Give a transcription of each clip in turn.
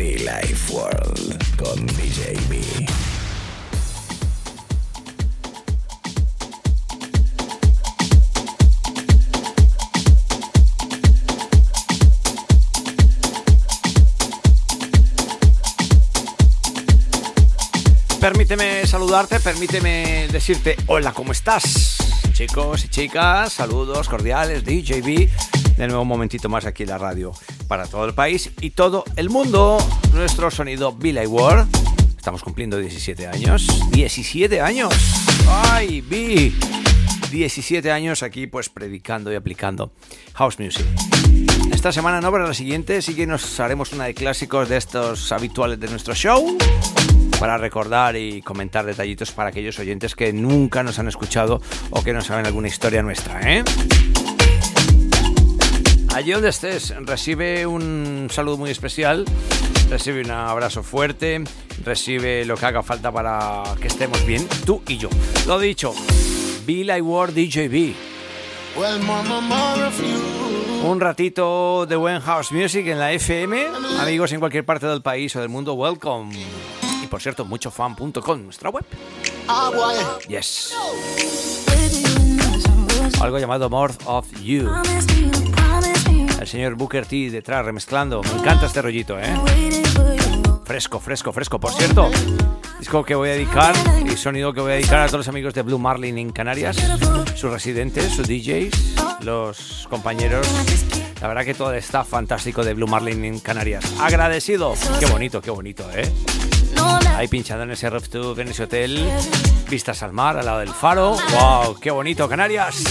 Life World con DJ B. Permíteme saludarte, permíteme decirte hola, ¿cómo estás? Chicos y chicas, saludos cordiales, DJB, de nuevo un momentito más aquí en la radio para todo el país y todo el mundo. Nuestro sonido Billy World. Estamos cumpliendo 17 años. 17 años. ¡Ay, B! 17 años aquí pues predicando y aplicando house music. Esta semana no, pero la siguiente sí que nos haremos una de clásicos de estos habituales de nuestro show para recordar y comentar detallitos para aquellos oyentes que nunca nos han escuchado o que no saben alguna historia nuestra, ¿eh? Allí donde estés, recibe un saludo muy especial, recibe un abrazo fuerte, recibe lo que haga falta para que estemos bien, tú y yo. Lo dicho, Be Like World DJB. Un ratito de buen house music en la FM. Amigos en cualquier parte del país o del mundo, welcome. Y por cierto, muchofan.com, nuestra web. Yes. Algo llamado More of You. El señor Booker T detrás remezclando. Me encanta este rollito, ¿eh? Fresco, fresco, fresco. Por cierto, disco que voy a dedicar y sonido que voy a dedicar a todos los amigos de Blue Marlin en Canarias, sus residentes, sus DJs, los compañeros. La verdad que todo está fantástico de Blue Marlin en Canarias. Agradecido. Qué bonito, qué bonito, ¿eh? Ahí pinchando en ese rooftop, en ese hotel, vistas al mar, al lado del faro. ¡Wow! ¡Qué bonito, Canarias!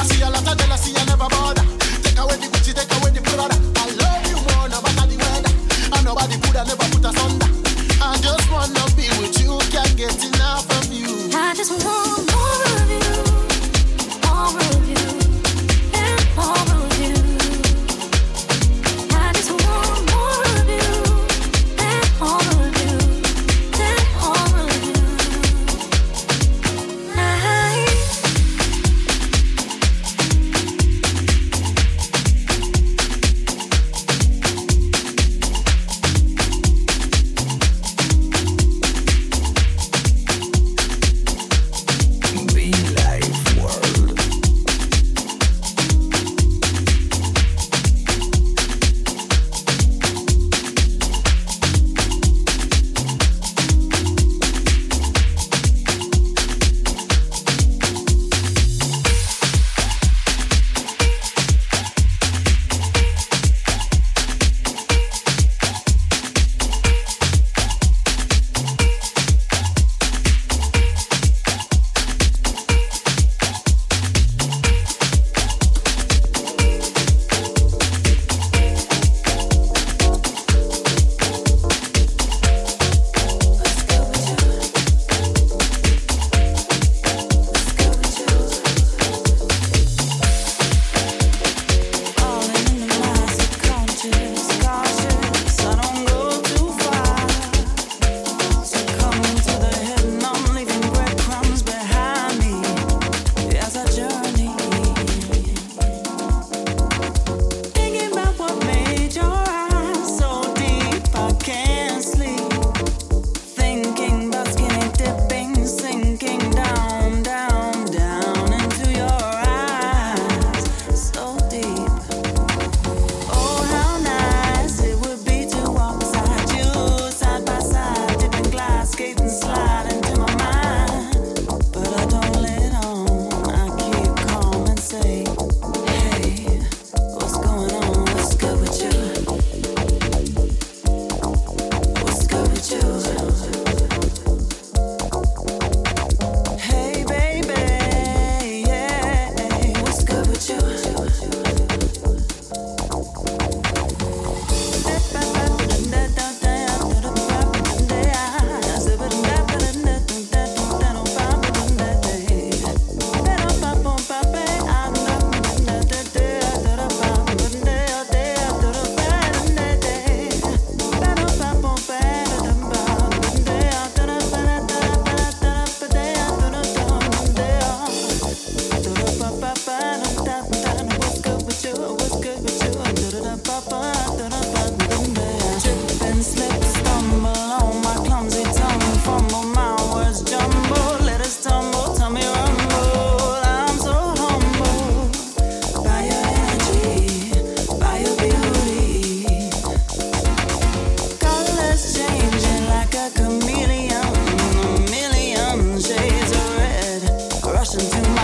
I see a lot of jealousy, I never bother.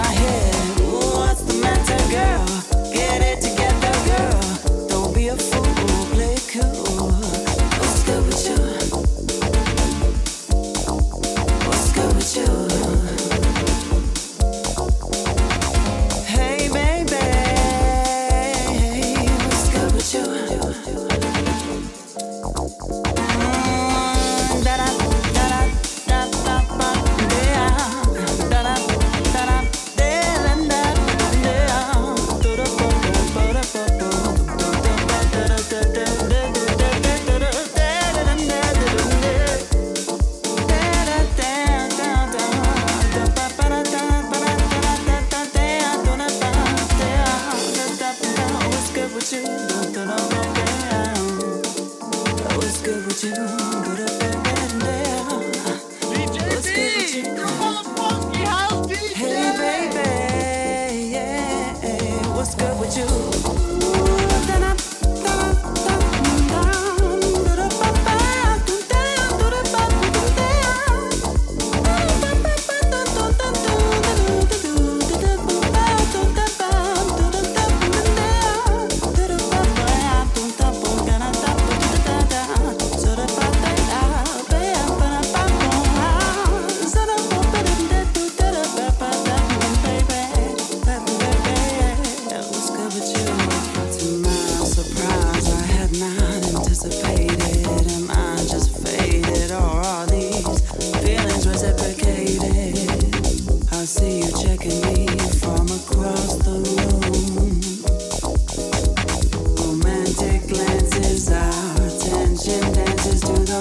my head.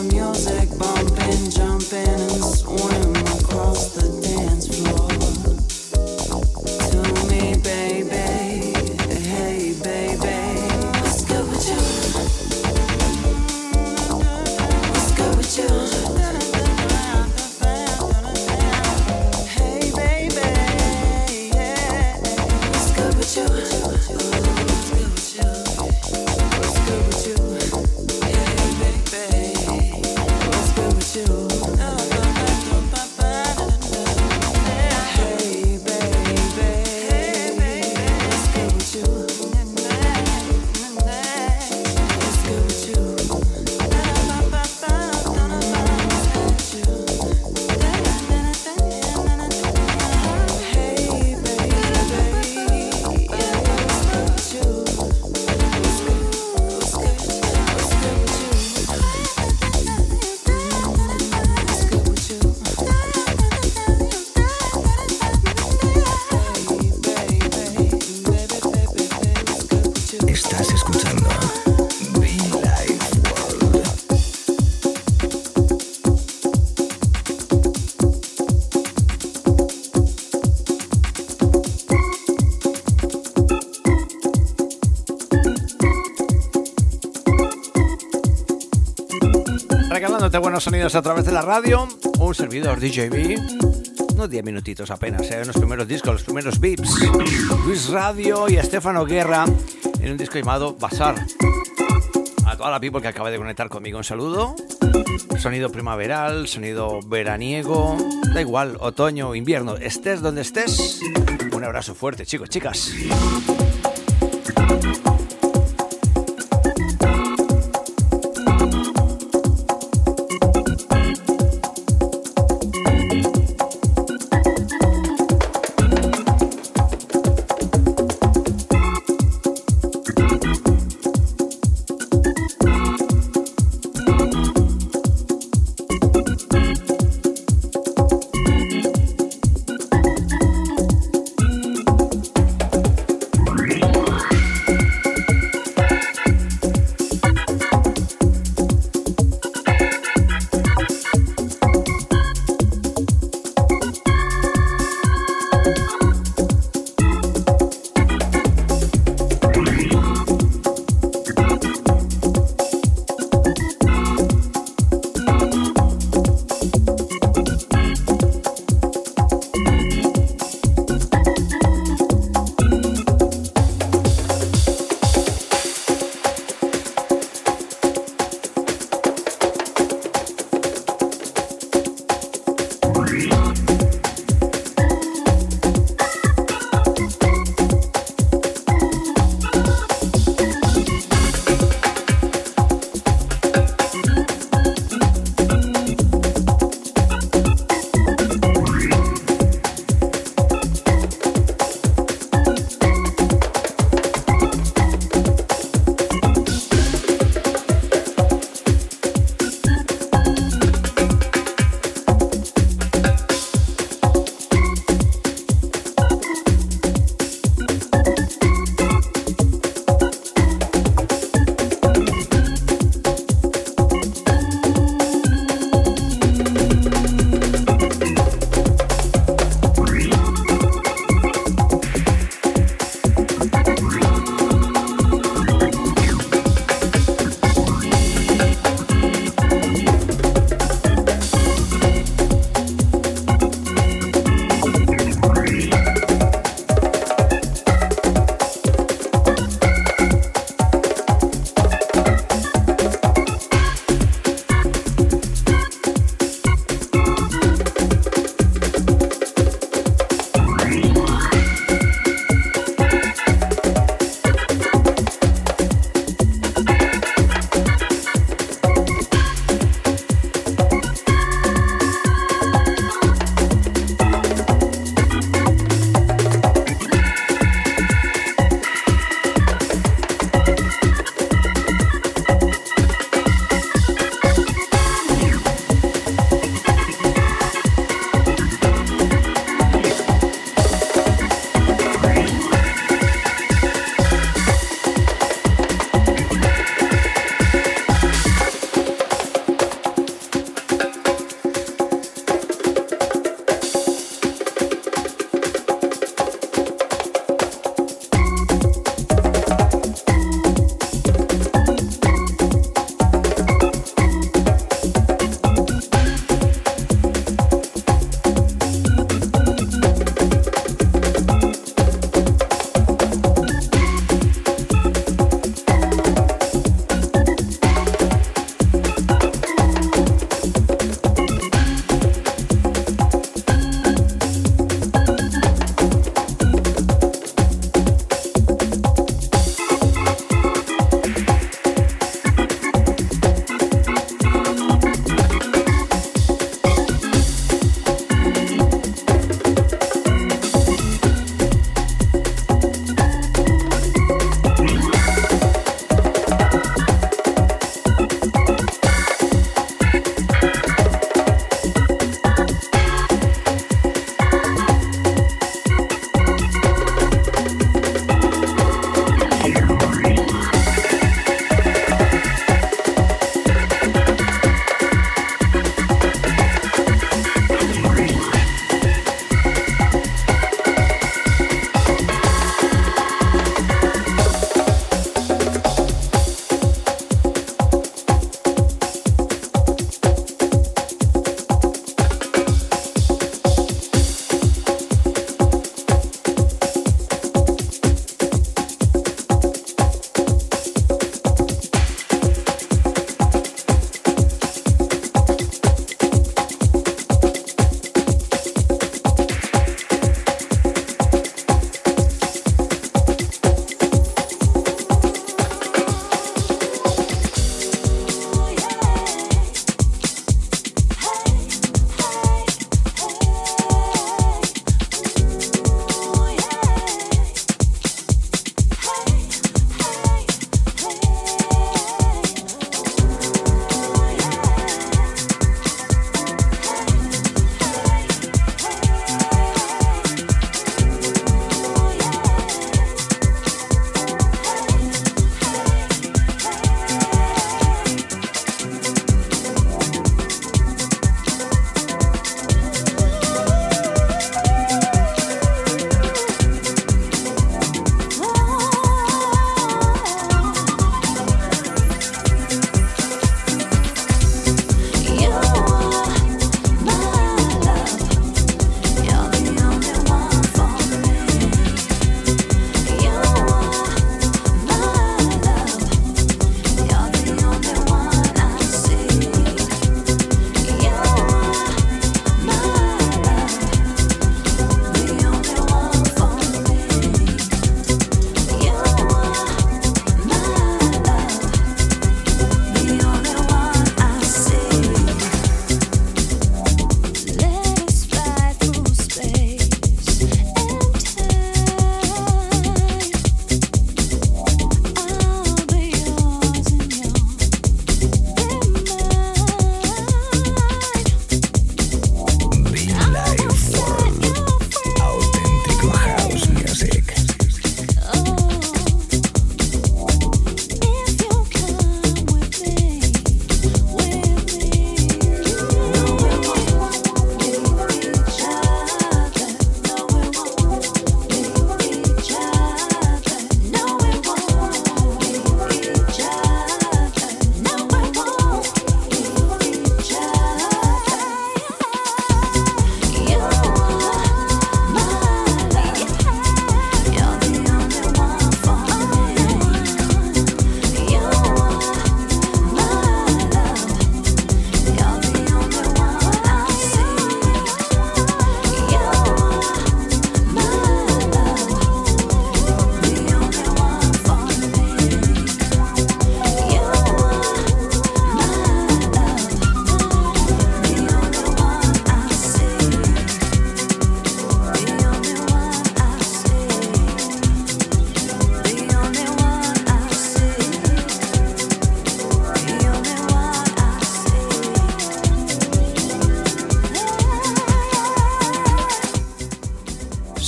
music bomb Buenos sonidos a través de la radio. Un servidor DJB. Unos 10 minutitos apenas, ¿eh? Los primeros discos, los primeros beats. Luis Radio y Estefano Guerra en un disco llamado Bazar. A toda la people que acaba de conectar conmigo, un saludo. Sonido primaveral, sonido veraniego, da igual, otoño, invierno, estés donde estés. Un abrazo fuerte, chicos, chicas.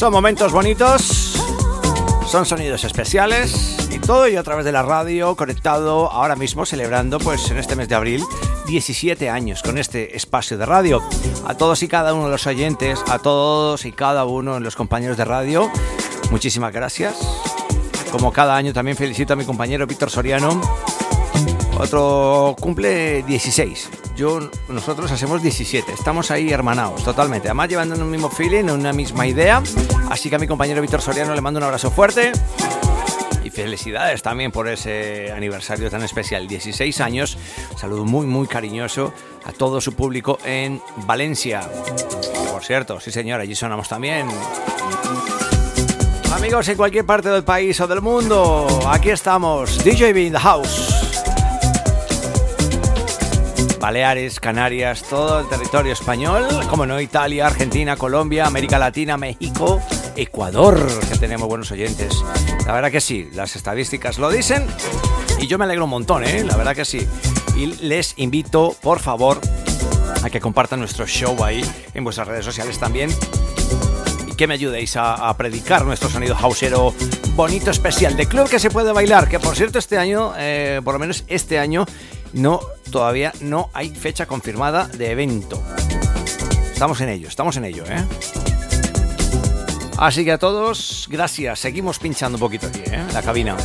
Son momentos bonitos, son sonidos especiales y todo ello a través de la radio, conectado ahora mismo, celebrando pues en este mes de abril 17 años con este espacio de radio. A todos y cada uno de los oyentes, a todos y cada uno de los compañeros de radio, muchísimas gracias. Como cada año también felicito a mi compañero Víctor Soriano. Otro cumple 16. Yo, nosotros hacemos 17. Estamos ahí hermanados, totalmente. Además, llevando un mismo feeling, una misma idea. Así que a mi compañero Víctor Soriano le mando un abrazo fuerte. Y felicidades también por ese aniversario tan especial, 16 años. saludo muy, muy cariñoso a todo su público en Valencia. Por cierto, sí señor, allí sonamos también. Amigos en cualquier parte del país o del mundo, aquí estamos, DJB in the house. Baleares, Canarias, todo el territorio español, como no, Italia, Argentina, Colombia, América Latina, México, Ecuador, que tenemos buenos oyentes. La verdad que sí, las estadísticas lo dicen y yo me alegro un montón, ¿eh? la verdad que sí. Y les invito, por favor, a que compartan nuestro show ahí en vuestras redes sociales también y que me ayudéis a, predicar nuestro sonido hausero bonito, especial, de club que se puede bailar, que por cierto este año, eh, por lo menos este año, no, todavía no hay fecha confirmada de evento. Estamos en ello, estamos en ello, ¿eh? Así que a todos, gracias. Seguimos pinchando un poquito aquí, ¿eh? La cabina.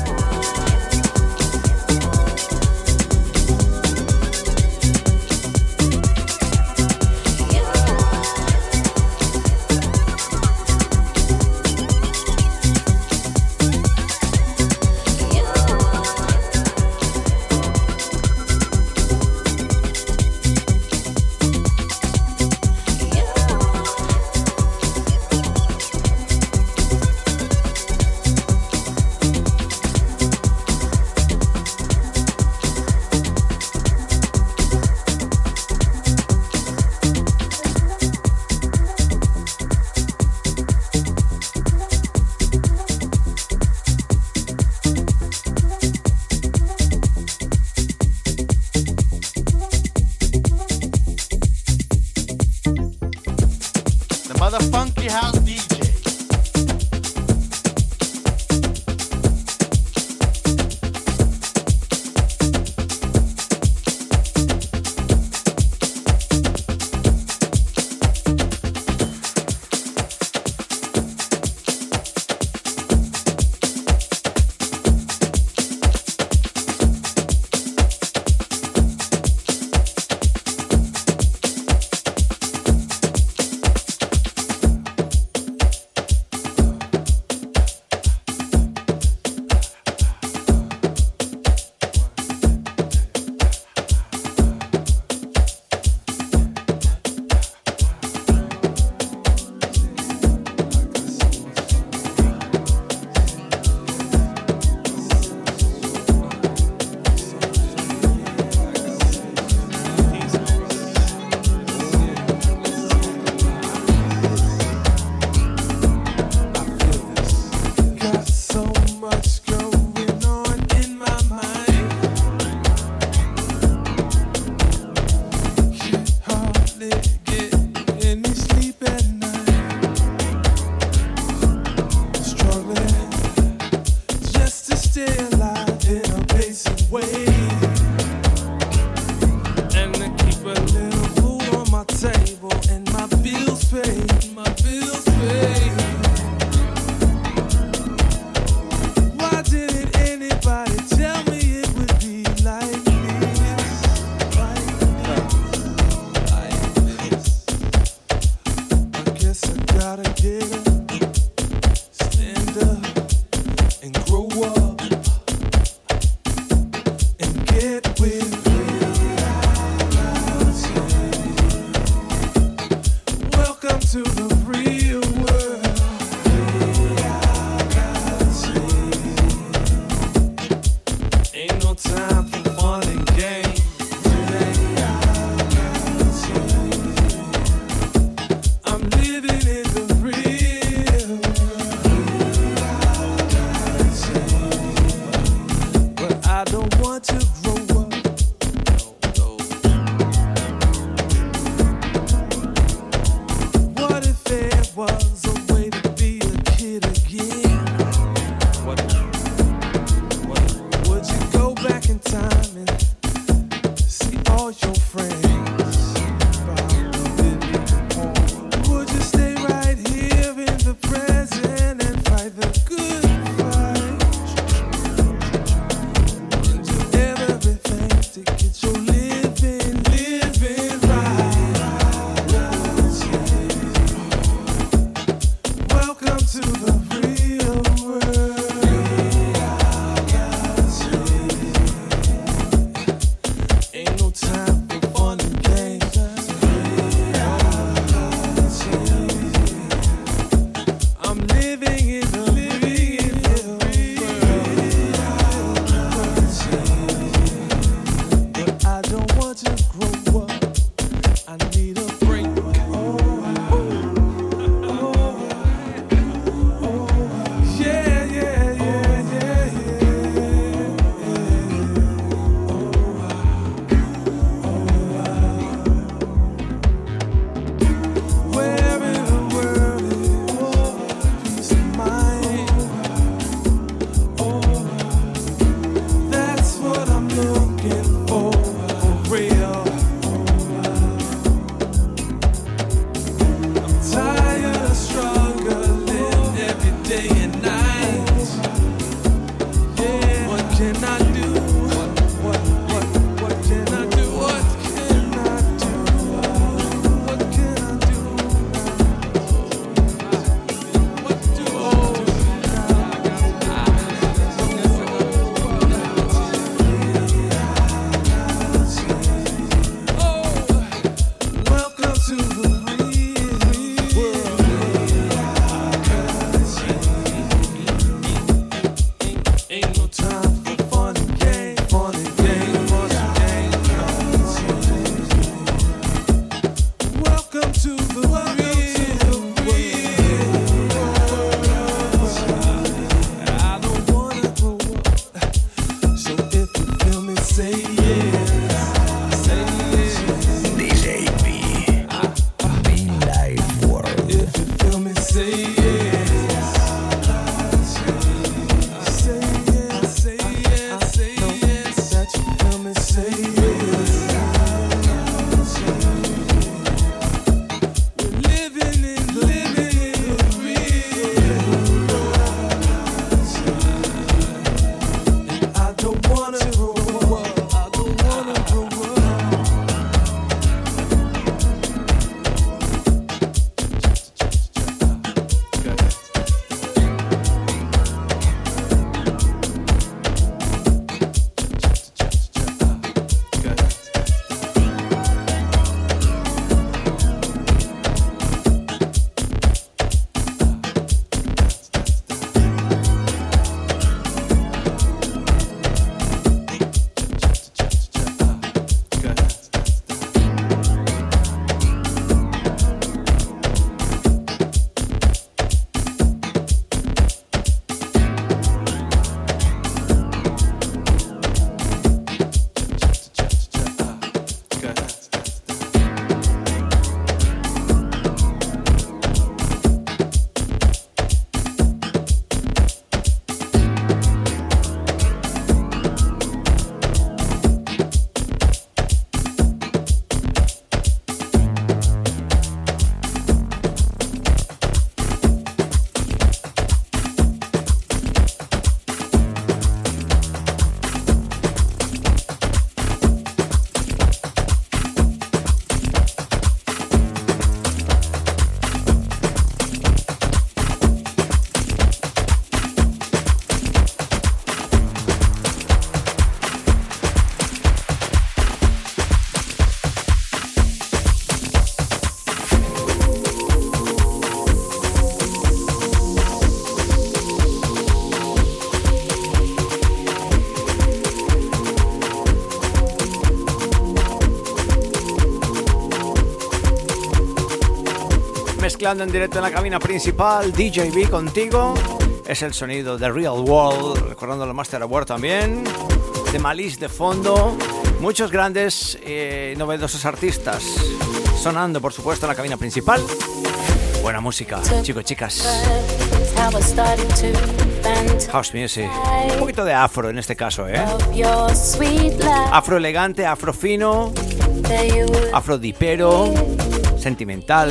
Mezclando en directo en la cabina principal, DJB contigo. Es el sonido de Real World, recordando el Master Award también. De Malice de fondo. Muchos grandes y novedosos artistas sonando, por supuesto, en la cabina principal. Buena música, chicos, chicas. House music. Un poquito de afro en este caso, ¿eh? Afro elegante, afro fino, afro dipero, sentimental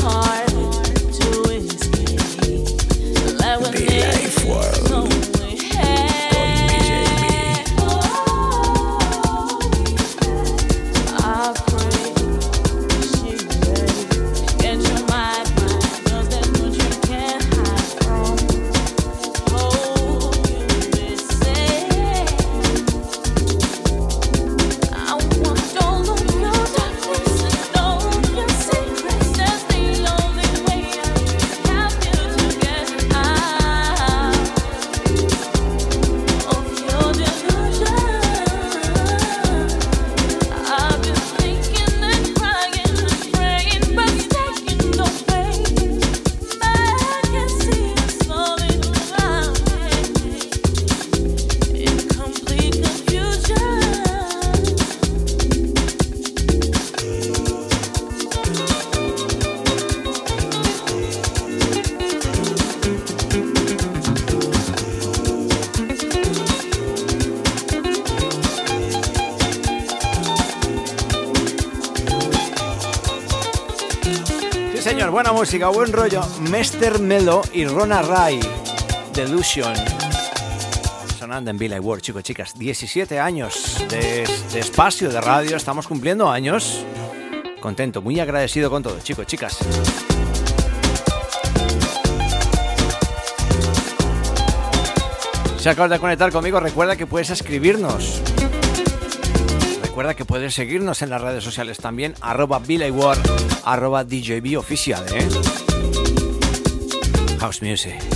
heart. Música, buen rollo. Mester Melo y Rona Ray, Delusion. Sonando en Villa World, chicos, chicas. 17 años de, de espacio de radio, estamos cumpliendo años. Contento, muy agradecido con todo, chicos, chicas. Si acabas de conectar conmigo, recuerda que puedes escribirnos. Recuerda que puedes seguirnos en las redes sociales también, arroba War, arroba DJB oficial, ¿eh? House Music.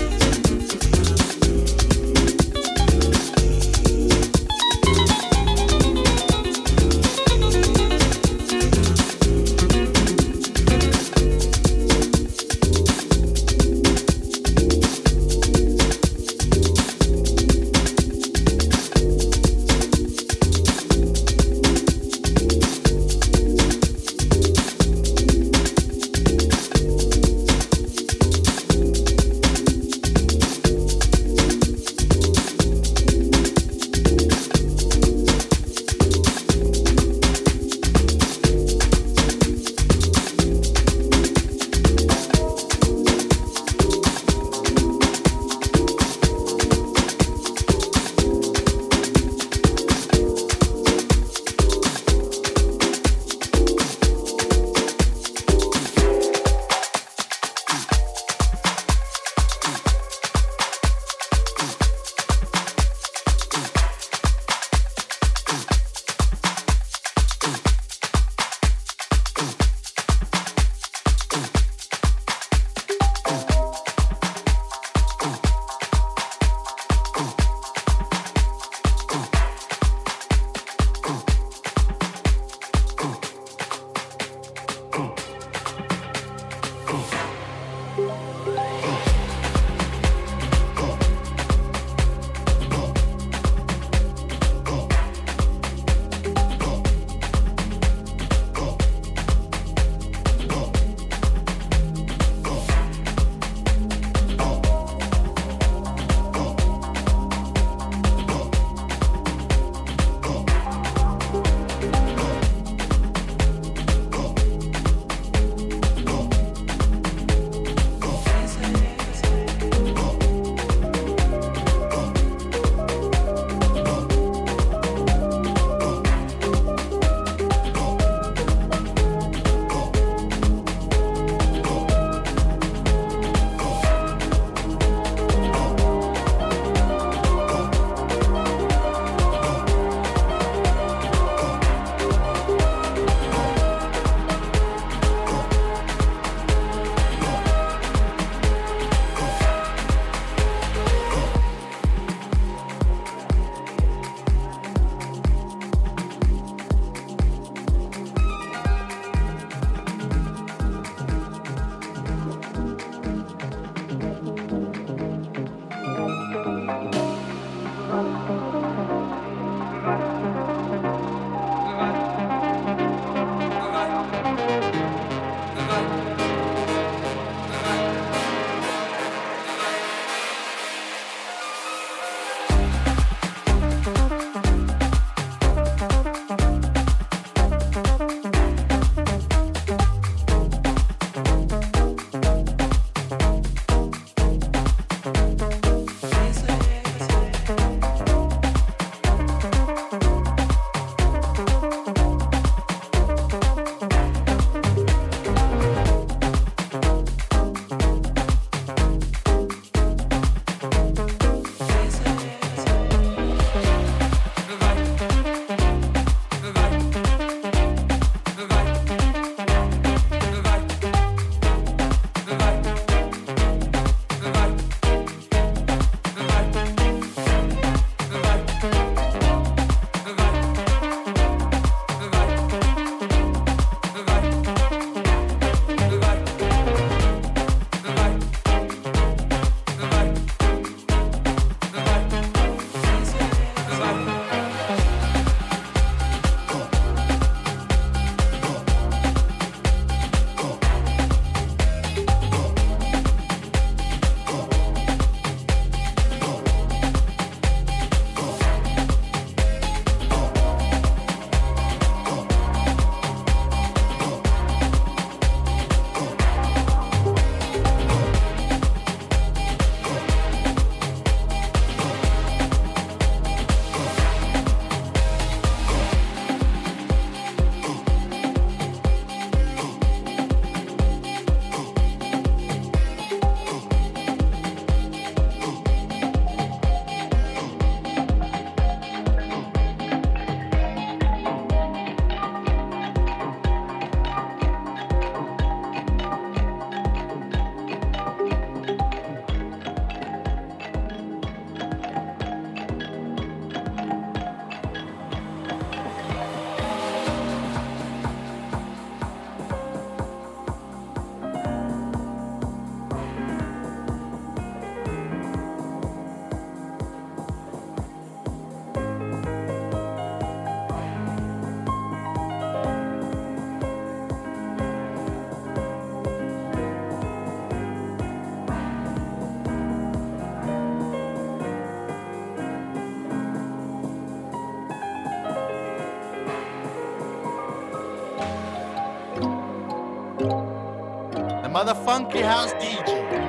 Motherfunky house DJ.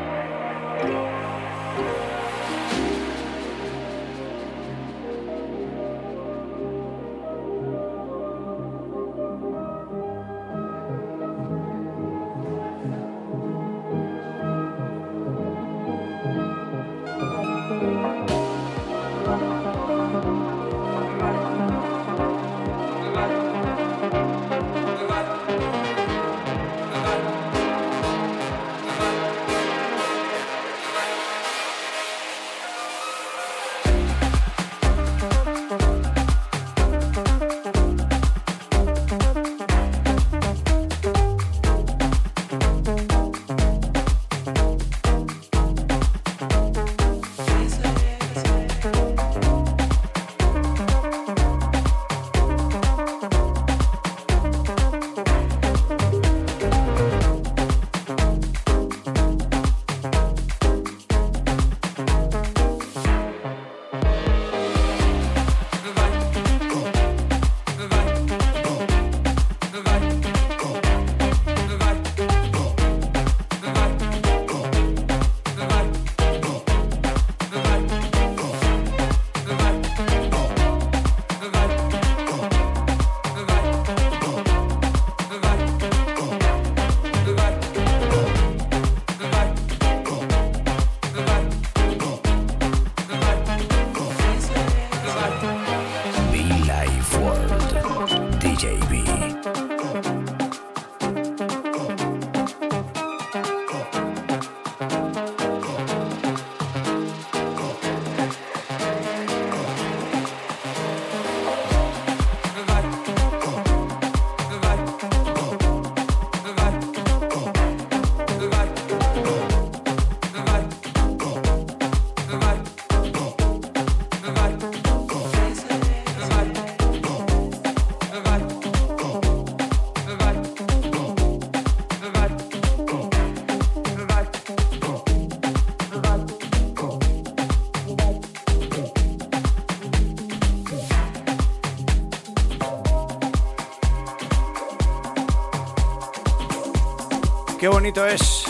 Bonito es.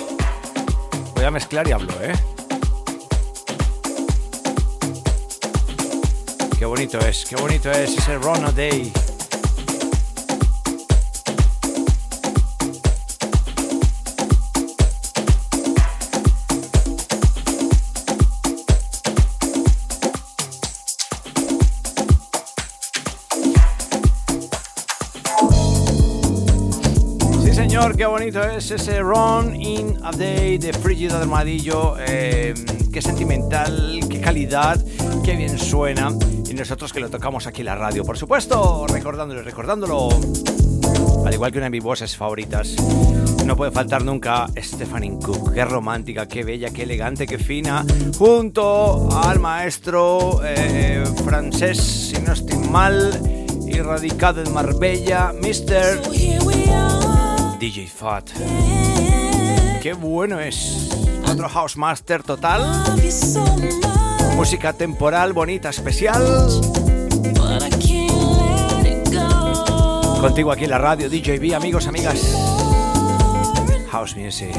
Voy a mezclar y hablo, ¿eh? Qué bonito es, qué bonito es ese Run a Day. Qué bonito es ese Run in a Day de Frigida del Madillo. Eh, qué sentimental, qué calidad, qué bien suena. Y nosotros que lo tocamos aquí en la radio, por supuesto, recordándolo, recordándolo. Al igual que una de mis voces favoritas. No puede faltar nunca Stephanie Cook. Qué romántica, qué bella, qué elegante, qué fina. Junto al maestro eh, francés, si no estoy mal, y radicado en Marbella, Mr. DJ Fat. Qué bueno es. Otro House Master total. Música temporal, bonita, especial. Contigo aquí en la radio, DJB, amigos, amigas. House Music.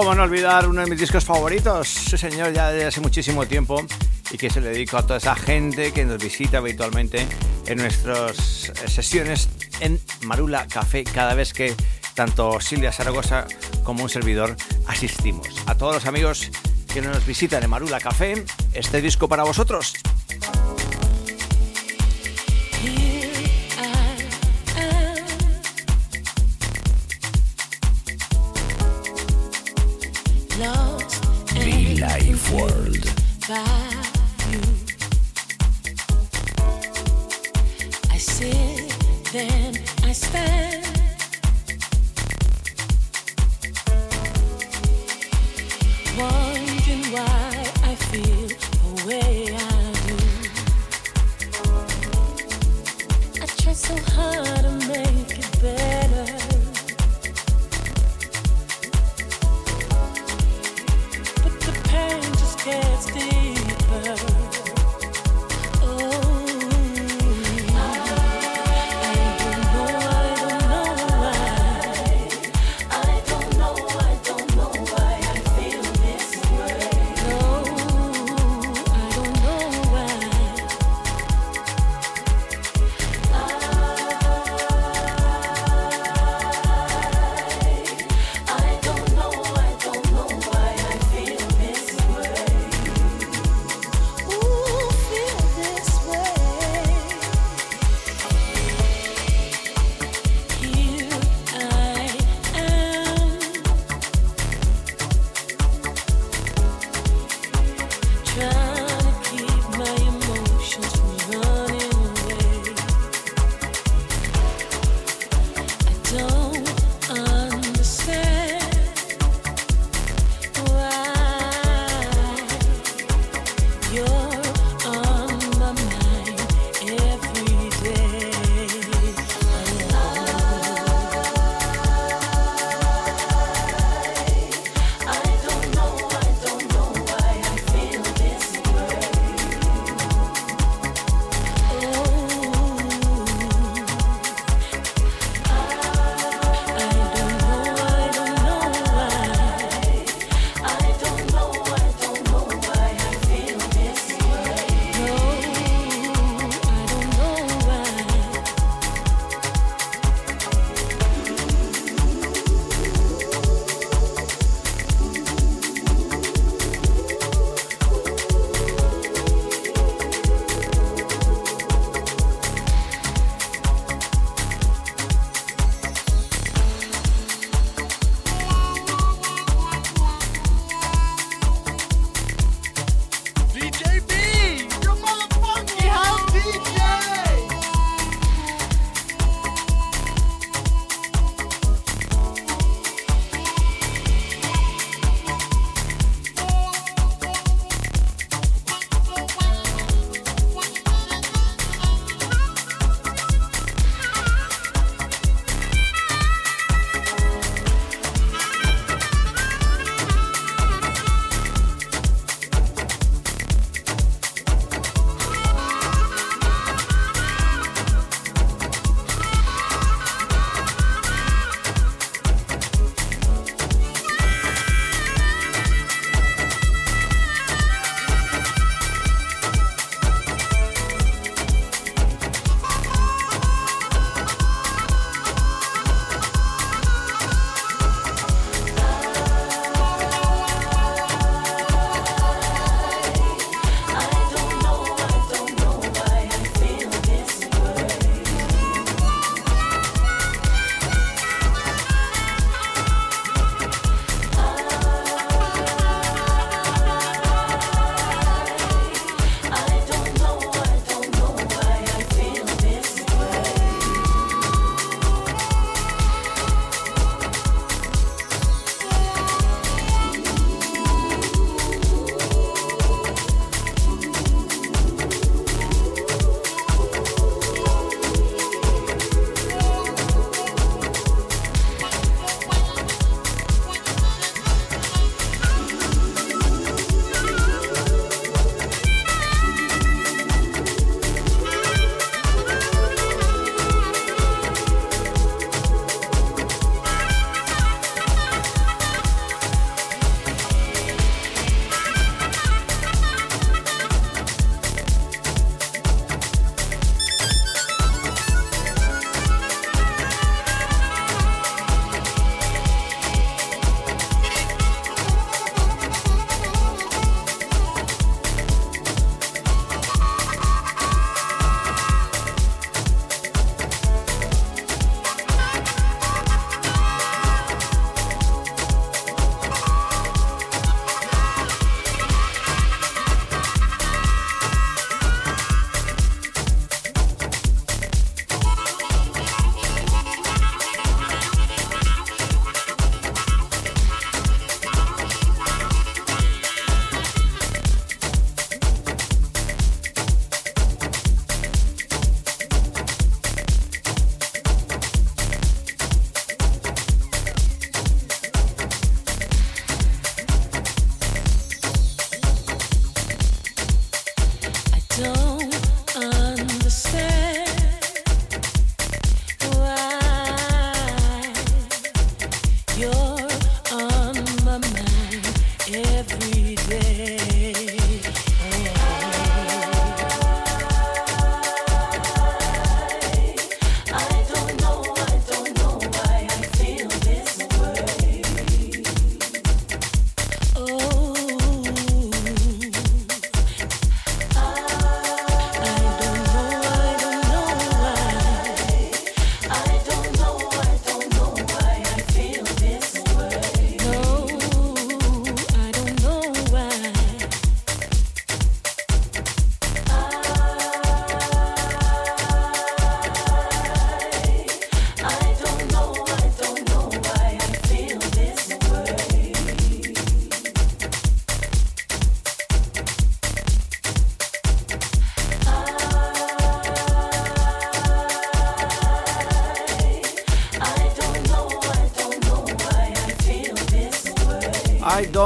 Cómo no olvidar uno de mis discos favoritos, sí señor, ya desde hace muchísimo tiempo y que se le dedico a toda esa gente que nos visita habitualmente en nuestras sesiones en Marula Café cada vez que tanto Silvia Zaragoza como un servidor asistimos. A todos los amigos que nos visitan en Marula Café, este disco para vosotros. I stand.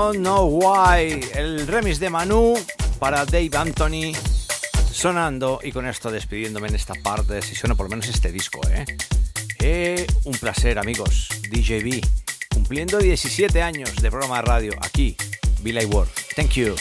Don't Know Why, el remix de Manu para Dave Anthony sonando y con esto despidiéndome en esta parte sesión, o por lo menos este disco, ¿eh? Eh, un placer amigos, DJB, cumpliendo 17 años de programa de radio aquí, Billy World. Thank you.